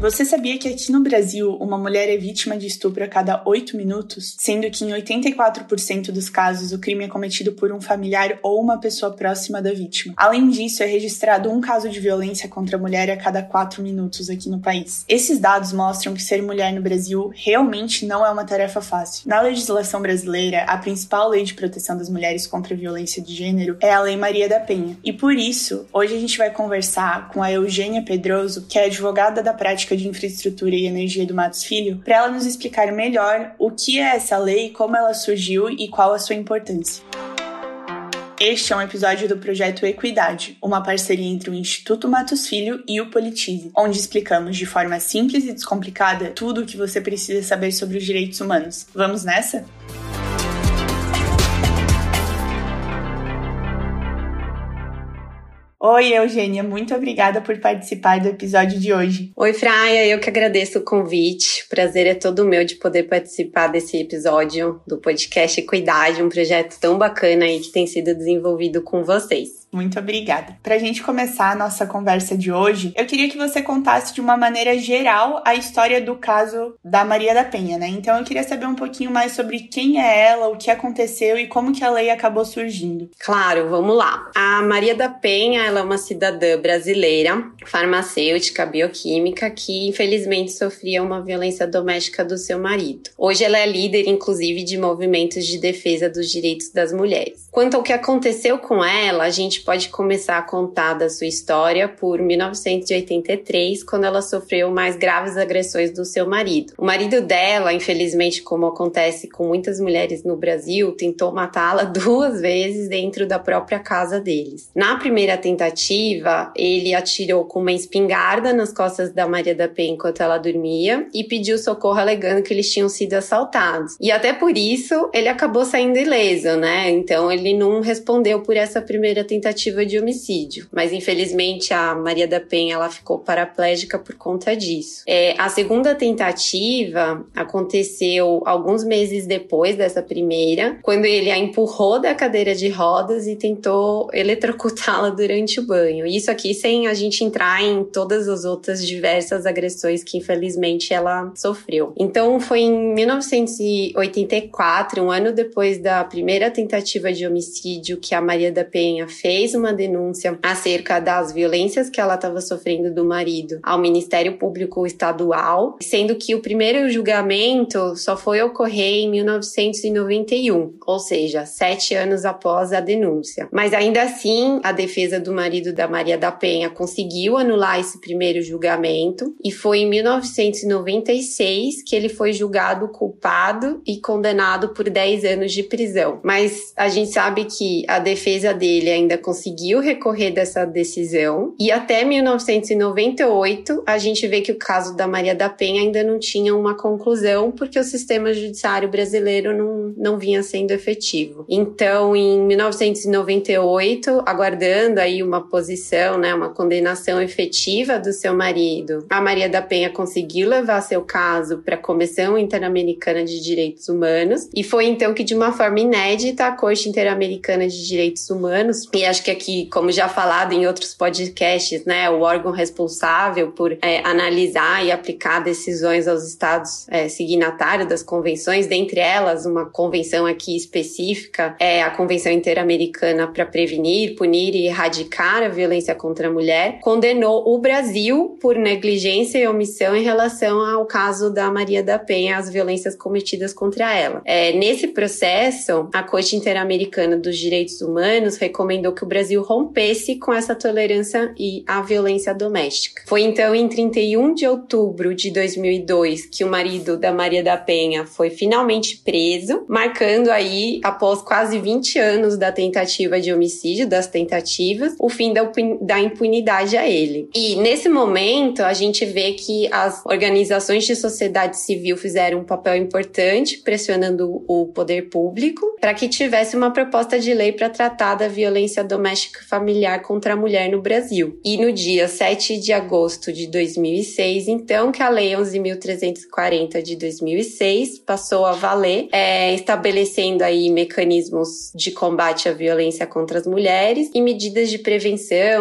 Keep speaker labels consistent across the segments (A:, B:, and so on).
A: Você sabia que aqui no Brasil uma mulher é vítima de estupro a cada 8 minutos, sendo que em 84% dos casos o crime é cometido por um familiar ou uma pessoa próxima da vítima. Além disso, é registrado um caso de violência contra a mulher a cada 4 minutos aqui no país. Esses dados mostram que ser mulher no Brasil realmente não é uma tarefa fácil. Na legislação brasileira, a principal lei de proteção das mulheres contra a violência de gênero é a Lei Maria da Penha. E por isso, hoje a gente vai conversar com a Eugênia Pedroso, que é advogada da prática de Infraestrutura e Energia do Matos Filho, para ela nos explicar melhor o que é essa lei, como ela surgiu e qual a sua importância. Este é um episódio do projeto Equidade, uma parceria entre o Instituto Matos Filho e o Politize, onde explicamos de forma simples e descomplicada tudo o que você precisa saber sobre os direitos humanos. Vamos nessa? Oi, Eugênia, muito obrigada por participar do episódio de hoje.
B: Oi, Fraia, eu que agradeço o convite. O prazer é todo meu de poder participar desse episódio do podcast Equidade, um projeto tão bacana aí que tem sido desenvolvido com vocês.
A: Muito obrigada. Para a gente começar a nossa conversa de hoje, eu queria que você contasse de uma maneira geral a história do caso da Maria da Penha, né? Então eu queria saber um pouquinho mais sobre quem é ela, o que aconteceu e como que a lei acabou surgindo.
B: Claro, vamos lá. A Maria da Penha, ela é uma cidadã brasileira, farmacêutica, bioquímica, que infelizmente sofria uma violência doméstica do seu marido. Hoje ela é líder, inclusive, de movimentos de defesa dos direitos das mulheres. Quanto ao que aconteceu com ela, a gente pode começar a contar da sua história por 1983, quando ela sofreu mais graves agressões do seu marido. O marido dela, infelizmente, como acontece com muitas mulheres no Brasil, tentou matá-la duas vezes dentro da própria casa deles. Na primeira tentativa, ele atirou com uma espingarda nas costas da Maria da Penha enquanto ela dormia e pediu socorro alegando que eles tinham sido assaltados. E até por isso, ele acabou saindo ileso, né? Então ele não respondeu por essa primeira tentativa de homicídio. Mas infelizmente a Maria da Penha ela ficou paraplégica por conta disso. É, a segunda tentativa aconteceu alguns meses depois dessa primeira, quando ele a empurrou da cadeira de rodas e tentou eletrocutá-la durante o banho. Isso aqui sem a gente entrar em todas as outras diversas agressões que infelizmente ela sofreu. Então foi em 1984, um ano depois da primeira tentativa de homicídio, que a Maria da Penha fez uma denúncia acerca das violências que ela estava sofrendo do marido ao Ministério Público Estadual, sendo que o primeiro julgamento só foi ocorrer em 1991, ou seja, sete anos após a denúncia. Mas ainda assim, a defesa do marido da Maria da Penha conseguiu anular esse primeiro julgamento e foi em 1996 que ele foi julgado culpado e condenado por 10 anos de prisão. Mas a gente sabe que a defesa dele ainda conseguiu recorrer dessa decisão e até 1998 a gente vê que o caso da Maria da Penha ainda não tinha uma conclusão porque o sistema judiciário brasileiro não, não vinha sendo efetivo. Então, em 1998, aguardando aí uma posição, né, uma condenação efetiva do seu marido, a Maria da Penha conseguiu levar seu caso para a Comissão Interamericana de Direitos Humanos e foi então que de uma forma inédita a Corte Interamericana de Direitos Humanos e acho que aqui, como já falado em outros podcasts, né, o órgão responsável por é, analisar e aplicar decisões aos estados é, signatários das convenções, dentre elas uma convenção aqui específica é a Convenção Interamericana para prevenir punir e erradicar a violência contra a mulher, condenou o Brasil por negligência e omissão em relação ao caso da Maria da Penha, as violências cometidas contra ela. É, nesse processo, a Corte Interamericana dos Direitos Humanos recomendou que o Brasil rompesse com essa tolerância e a violência doméstica. Foi então em 31 de outubro de 2002 que o marido da Maria da Penha foi finalmente preso, marcando aí, após quase 20 anos da tentativa de homicídio, das tentativas, o fim da, da impunidade a ele. E nesse momento, a gente vê que as organizações de sociedade civil fizeram um papel importante, pressionando o poder público, para que tivesse uma proposta de lei para tratar da violência doméstica familiar contra a mulher no Brasil. E no dia 7 de agosto de 2006, então, que a Lei 11.340 de 2006 passou a valer, é, estabelecendo aí mecanismos de combate à violência contra as mulheres e medidas de prevenção,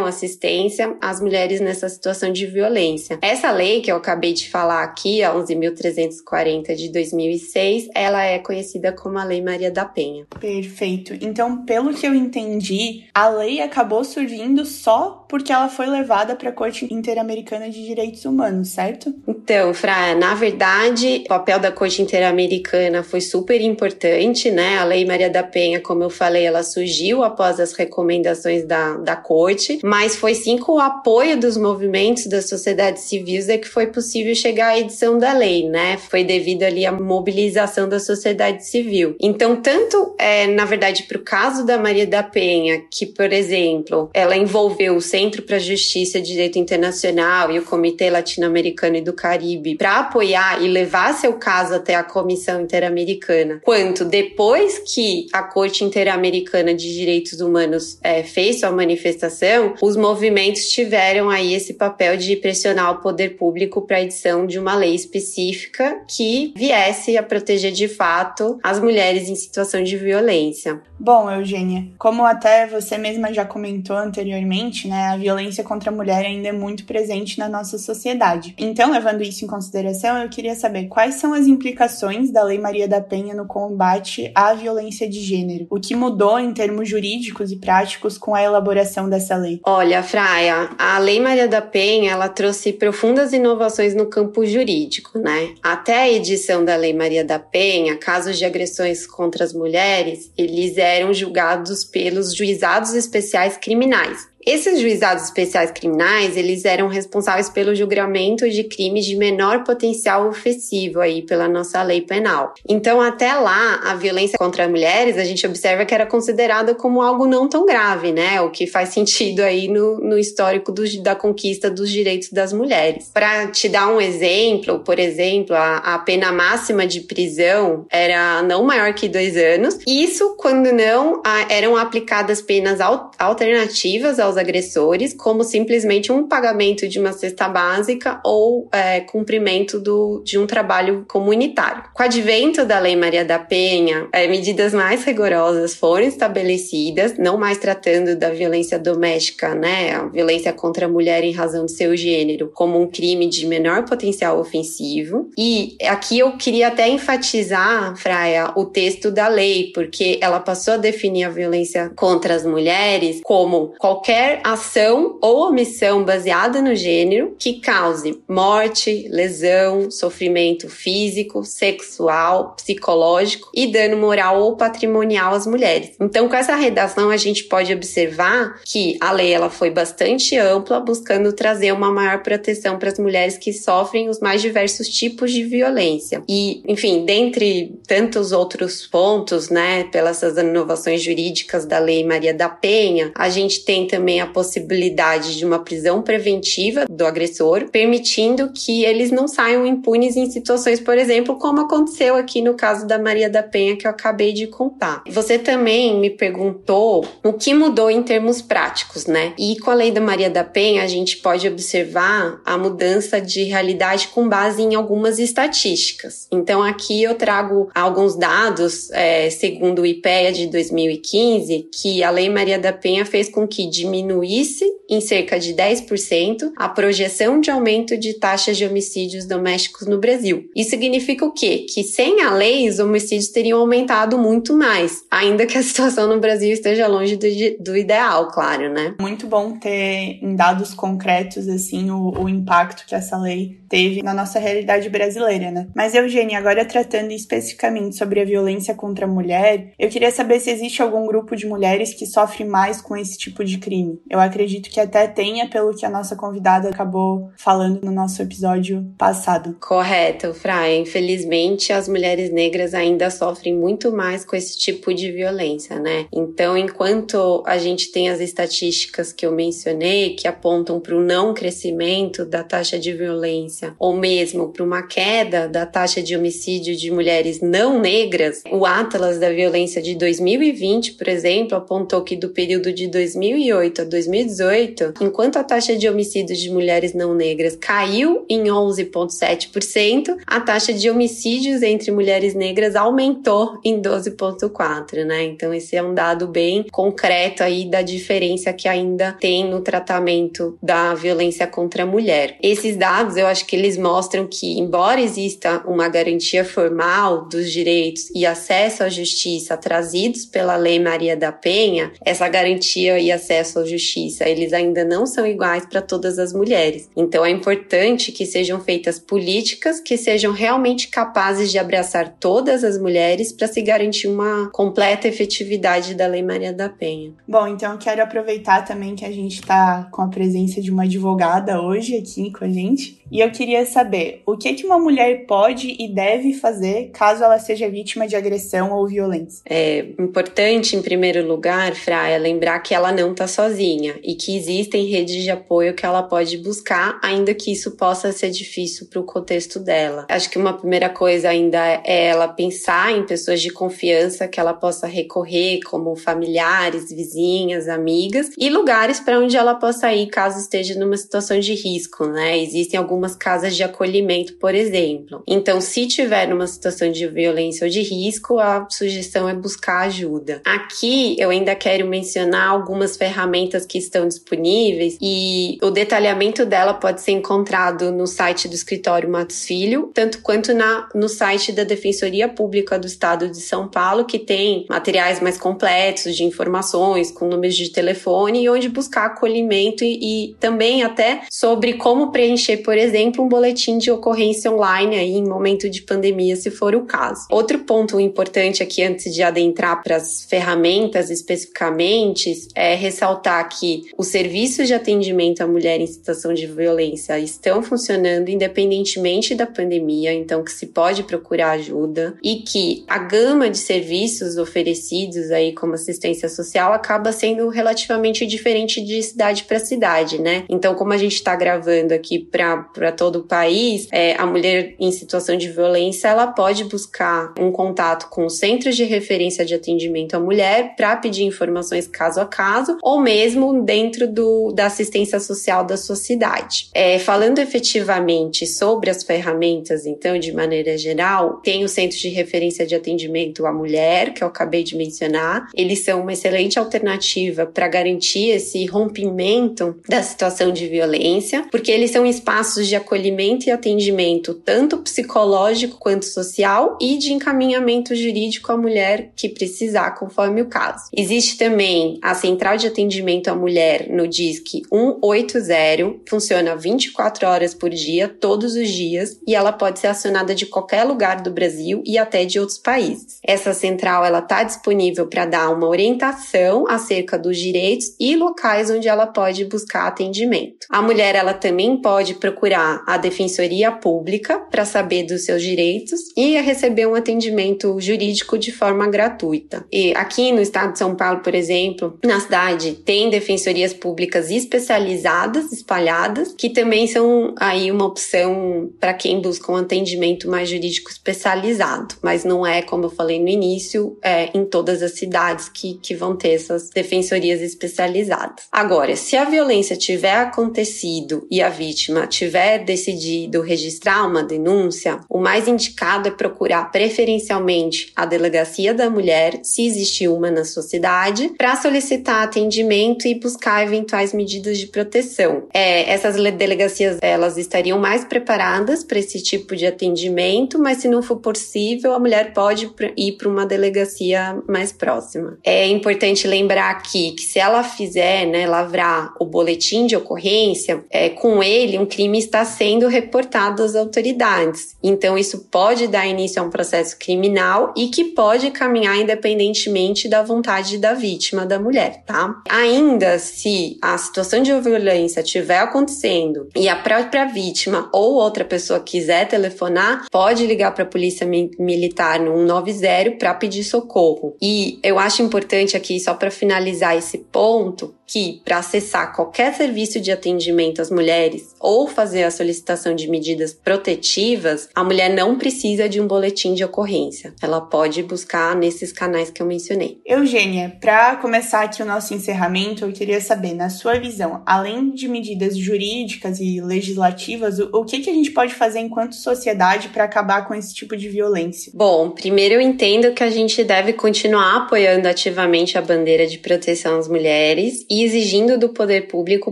B: assistência às mulheres nessa situação de violência. Essa lei que eu acabei de falar aqui, a 11.340 de 2006, ela é conhecida como a Lei Maria da Penha.
A: Perfeito. Então, pelo que eu entendi, a lei acabou surgindo só porque ela foi levada para a Corte Interamericana de Direitos Humanos, certo?
B: Então, Fra, na verdade, o papel da Corte Interamericana foi super importante, né? A Lei Maria da Penha, como eu falei, ela surgiu após as recomendações da, da Corte, mas foi sim com o apoio dos movimentos da sociedade civil é que foi possível chegar à edição da lei, né? Foi devido ali à mobilização da sociedade civil. Então, tanto, é, na verdade, para o caso da Maria da Penha, que, por exemplo, ela envolveu o Centro para Justiça e Direito Internacional e o Comitê Latino-Americano e do Caribe para apoiar e levar seu caso até a Comissão Interamericana, quanto depois que a Corte Interamericana de Direitos Humanos é, fez sua manifestação, os movimentos tiveram aí esse papel de pressionar o poder público para a edição de uma lei específica que viesse a proteger de fato as mulheres em situação de violência.
A: Bom, Eugênia, como até você mesma já comentou anteriormente, né, a violência contra a mulher ainda é muito presente na nossa sociedade. Então, levando isso em consideração, eu queria saber quais são as implicações da Lei Maria da Penha no combate à violência de gênero. O que mudou em termos jurídicos e práticos com a elaboração dessa lei?
B: Olha, Fraia, a Lei Maria da Penha, ela trouxe profundas inovações no campo jurídico, né? Até a edição da Lei Maria da Penha, casos de agressões contra as mulheres, eles eram julgados pelos juizados especiais criminais. Esses juizados especiais criminais, eles eram responsáveis pelo julgamento de crimes de menor potencial ofensivo aí pela nossa lei penal. Então, até lá, a violência contra mulheres, a gente observa que era considerada como algo não tão grave, né? O que faz sentido aí no, no histórico do, da conquista dos direitos das mulheres. Para te dar um exemplo, por exemplo, a, a pena máxima de prisão era não maior que dois anos. Isso quando não a, eram aplicadas penas al, alternativas aos agressores, como simplesmente um pagamento de uma cesta básica ou é, cumprimento do, de um trabalho comunitário. Com o advento da Lei Maria da Penha, é, medidas mais rigorosas foram estabelecidas, não mais tratando da violência doméstica, né, a violência contra a mulher em razão de seu gênero, como um crime de menor potencial ofensivo. E aqui eu queria até enfatizar, Fraia, o texto da lei, porque ela passou a definir a violência contra as mulheres como qualquer qualquer ação ou omissão baseada no gênero que cause morte, lesão, sofrimento físico, sexual, psicológico e dano moral ou patrimonial às mulheres. Então, com essa redação, a gente pode observar que a lei ela foi bastante ampla, buscando trazer uma maior proteção para as mulheres que sofrem os mais diversos tipos de violência. E, enfim, dentre tantos outros pontos, né, pelas inovações jurídicas da Lei Maria da Penha, a gente tem a possibilidade de uma prisão preventiva do agressor, permitindo que eles não saiam impunes em situações, por exemplo, como aconteceu aqui no caso da Maria da Penha que eu acabei de contar. Você também me perguntou o que mudou em termos práticos, né? E com a lei da Maria da Penha, a gente pode observar a mudança de realidade com base em algumas estatísticas. Então, aqui eu trago alguns dados, é, segundo o IPEA de 2015, que a lei Maria da Penha fez com que diminuísse diminuísse em cerca de 10% a projeção de aumento de taxas de homicídios domésticos no Brasil. Isso significa o quê? Que sem a lei, os homicídios teriam aumentado muito mais, ainda que a situação no Brasil esteja longe do, do ideal, claro, né?
A: Muito bom ter em dados concretos, assim, o, o impacto que essa lei teve na nossa realidade brasileira, né? Mas, Eugênia, agora tratando especificamente sobre a violência contra a mulher, eu queria saber se existe algum grupo de mulheres que sofre mais com esse tipo de crime. Eu acredito que até tenha, pelo que a nossa convidada acabou falando no nosso episódio passado.
B: Correto, Fraia. Infelizmente, as mulheres negras ainda sofrem muito mais com esse tipo de violência, né? Então, enquanto a gente tem as estatísticas que eu mencionei, que apontam para o não crescimento da taxa de violência, ou mesmo para uma queda da taxa de homicídio de mulheres não negras, o Atlas da Violência de 2020, por exemplo, apontou que do período de 2008 a 2018, enquanto a taxa de homicídios de mulheres não negras caiu em 11,7%, a taxa de homicídios entre mulheres negras aumentou em 12,4%, né? Então, esse é um dado bem concreto aí da diferença que ainda tem no tratamento da violência contra a mulher. Esses dados, eu acho que eles mostram que, embora exista uma garantia formal dos direitos e acesso à justiça trazidos pela Lei Maria da Penha, essa garantia e acesso à justiça, eles ainda não são iguais para todas as mulheres. Então é importante que sejam feitas políticas que sejam realmente capazes de abraçar todas as mulheres para se garantir uma completa efetividade da Lei Maria da Penha.
A: Bom, então quero aproveitar também que a gente está com a presença de uma advogada hoje aqui com a gente. E eu queria saber o que, que uma mulher pode e deve fazer caso ela seja vítima de agressão ou violência.
B: É importante, em primeiro lugar, Fraia, lembrar que ela não está sozinha e que existem redes de apoio que ela pode buscar, ainda que isso possa ser difícil para o contexto dela. Acho que uma primeira coisa ainda é ela pensar em pessoas de confiança que ela possa recorrer, como familiares, vizinhas, amigas, e lugares para onde ela possa ir caso esteja numa situação de risco, né? Existem alguns algumas casas de acolhimento, por exemplo. Então, se tiver numa situação de violência ou de risco, a sugestão é buscar ajuda. Aqui eu ainda quero mencionar algumas ferramentas que estão disponíveis e o detalhamento dela pode ser encontrado no site do escritório Matos Filho, tanto quanto na, no site da Defensoria Pública do Estado de São Paulo, que tem materiais mais completos de informações, com números de telefone e onde buscar acolhimento e, e também até sobre como preencher, por exemplo, exemplo, um boletim de ocorrência online aí em momento de pandemia, se for o caso. Outro ponto importante aqui, antes de adentrar para as ferramentas especificamente, é ressaltar que os serviços de atendimento à mulher em situação de violência estão funcionando independentemente da pandemia, então que se pode procurar ajuda e que a gama de serviços oferecidos aí como assistência social acaba sendo relativamente diferente de cidade para cidade, né? Então, como a gente está gravando aqui para para todo o país, é, a mulher em situação de violência ela pode buscar um contato com os centros de referência de atendimento à mulher para pedir informações caso a caso, ou mesmo dentro do, da assistência social da sua cidade. É, falando efetivamente sobre as ferramentas, então, de maneira geral, tem o centro de referência de atendimento à mulher, que eu acabei de mencionar. Eles são uma excelente alternativa para garantir esse rompimento da situação de violência, porque eles são espaços de acolhimento e atendimento, tanto psicológico quanto social, e de encaminhamento jurídico à mulher que precisar, conforme o caso. Existe também a Central de Atendimento à Mulher no DISC 180, funciona 24 horas por dia, todos os dias, e ela pode ser acionada de qualquer lugar do Brasil e até de outros países. Essa central ela está disponível para dar uma orientação acerca dos direitos e locais onde ela pode buscar atendimento. A mulher ela também pode procurar procurar a Defensoria Pública para saber dos seus direitos e receber um atendimento jurídico de forma gratuita. E aqui no estado de São Paulo, por exemplo, na cidade tem defensorias públicas especializadas, espalhadas, que também são aí uma opção para quem busca um atendimento mais jurídico especializado, mas não é, como eu falei no início, é, em todas as cidades que, que vão ter essas defensorias especializadas. Agora, se a violência tiver acontecido e a vítima tiver tiver decidido registrar uma denúncia, o mais indicado é procurar preferencialmente a delegacia da mulher, se existe uma na sua cidade, para solicitar atendimento atendimento e buscar eventuais medidas de proteção. É, essas delegacias elas estariam mais preparadas para esse tipo de atendimento, mas se não for possível, a mulher pode ir para uma delegacia mais próxima. É importante lembrar aqui que se ela fizer, né, lavrar o boletim de ocorrência, é, com ele um crime está sendo reportado às autoridades. Então isso pode dar início a um processo criminal e que pode caminhar independentemente da vontade da vítima, da mulher, tá? Ainda se a situação de violência estiver acontecendo e a própria vítima ou outra pessoa quiser telefonar, pode ligar para a polícia militar no 190 para pedir socorro. E eu acho importante aqui só para finalizar esse ponto que para acessar qualquer serviço de atendimento às mulheres ou fazer a solicitação de medidas protetivas, a mulher não precisa de um boletim de ocorrência. Ela pode buscar nesses canais que eu mencionei.
A: Eugênia, para começar aqui o nosso encerramento, eu queria saber, na sua visão, além de medidas jurídicas e legislativas, o que, que a gente pode fazer enquanto sociedade para acabar com esse tipo de violência?
B: Bom, primeiro eu entendo que a gente deve continuar apoiando ativamente a bandeira de proteção às mulheres e exigindo do poder público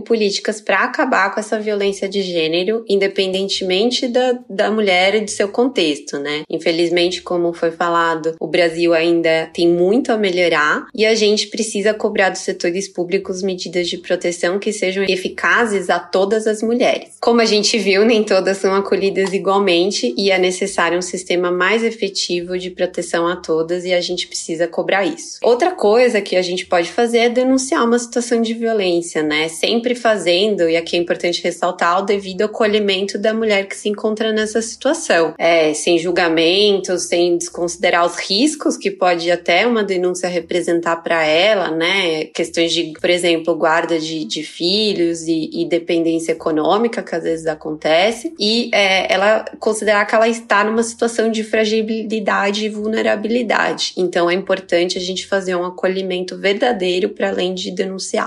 B: políticas para acabar com essa violência de gênero, independentemente da, da mulher e de seu contexto, né? Infelizmente, como foi falado, o Brasil ainda tem muito a melhorar e a gente precisa cobrar dos setores públicos medidas de proteção que sejam eficazes a todas as mulheres. Como a gente viu, nem todas são acolhidas igualmente e é necessário um sistema mais efetivo de proteção a todas e a gente precisa cobrar isso. Outra coisa que a gente pode fazer é denunciar uma situação de violência, né? Sempre fazendo, e aqui é importante ressaltar, o devido acolhimento da mulher que se encontra nessa situação. É, sem julgamento, sem desconsiderar os riscos que pode até uma denúncia representar para ela, né? Questões de, por exemplo, guarda de, de filhos e, e, dependência econômica, que às vezes acontece, e é, ela considerar que ela está numa situação de fragilidade e vulnerabilidade. Então é importante a gente fazer um acolhimento verdadeiro para além de denunciar.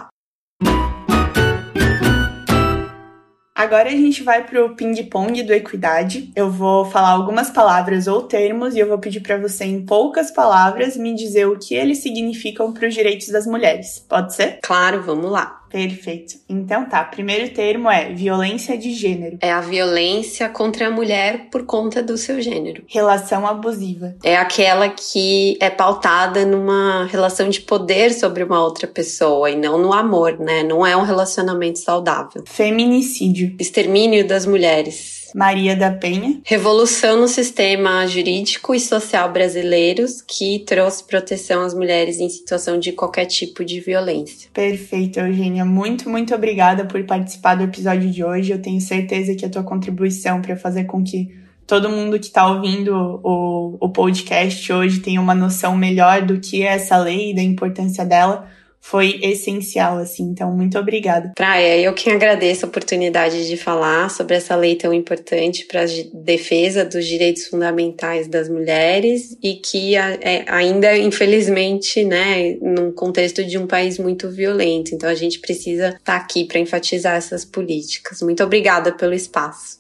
A: Agora a gente vai pro ping-pong do Equidade. Eu vou falar algumas palavras ou termos e eu vou pedir para você, em poucas palavras, me dizer o que eles significam para os direitos das mulheres. Pode ser?
B: Claro, vamos lá.
A: Perfeito. Então tá, primeiro termo é violência de gênero.
B: É a violência contra a mulher por conta do seu gênero.
A: Relação abusiva.
B: É aquela que é pautada numa relação de poder sobre uma outra pessoa e não no amor, né? Não é um relacionamento saudável.
A: Feminicídio.
B: Extermínio das mulheres.
A: Maria da Penha.
B: Revolução no sistema jurídico e social brasileiros que trouxe proteção às mulheres em situação de qualquer tipo de violência.
A: Perfeito, Eugênia. Muito, muito obrigada por participar do episódio de hoje. Eu tenho certeza que a tua contribuição para fazer com que todo mundo que está ouvindo o, o podcast hoje tenha uma noção melhor do que é essa lei e da importância dela foi essencial, assim. Então, muito obrigada.
B: Praia, eu que agradeço a oportunidade de falar sobre essa lei tão importante para a defesa dos direitos fundamentais das mulheres e que é, ainda, infelizmente, né, num contexto de um país muito violento. Então, a gente precisa estar tá aqui para enfatizar essas políticas. Muito obrigada pelo espaço.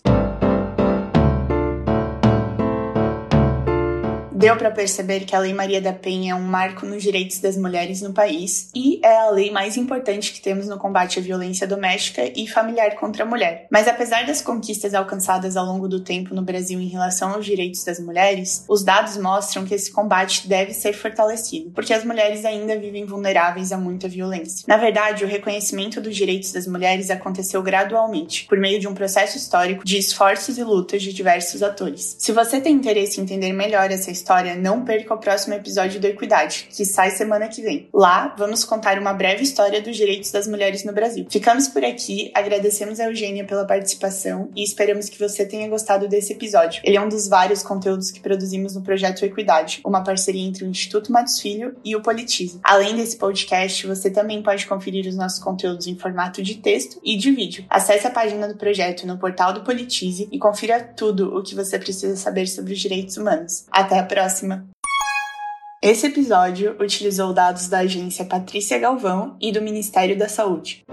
A: Deu para perceber que a Lei Maria da Penha é um marco nos direitos das mulheres no país e é a lei mais importante que temos no combate à violência doméstica e familiar contra a mulher. Mas apesar das conquistas alcançadas ao longo do tempo no Brasil em relação aos direitos das mulheres, os dados mostram que esse combate deve ser fortalecido, porque as mulheres ainda vivem vulneráveis a muita violência. Na verdade, o reconhecimento dos direitos das mulheres aconteceu gradualmente, por meio de um processo histórico de esforços e lutas de diversos atores. Se você tem interesse em entender melhor essa história, história, não perca o próximo episódio do Equidade, que sai semana que vem. Lá, vamos contar uma breve história dos direitos das mulheres no Brasil. Ficamos por aqui, agradecemos a Eugênia pela participação e esperamos que você tenha gostado desse episódio. Ele é um dos vários conteúdos que produzimos no projeto Equidade, uma parceria entre o Instituto Matos Filho e o Politize. Além desse podcast, você também pode conferir os nossos conteúdos em formato de texto e de vídeo. Acesse a página do projeto no portal do Politize e confira tudo o que você precisa saber sobre os direitos humanos. Até a próxima! Próxima. Esse episódio utilizou dados da agência Patrícia Galvão e do Ministério da Saúde.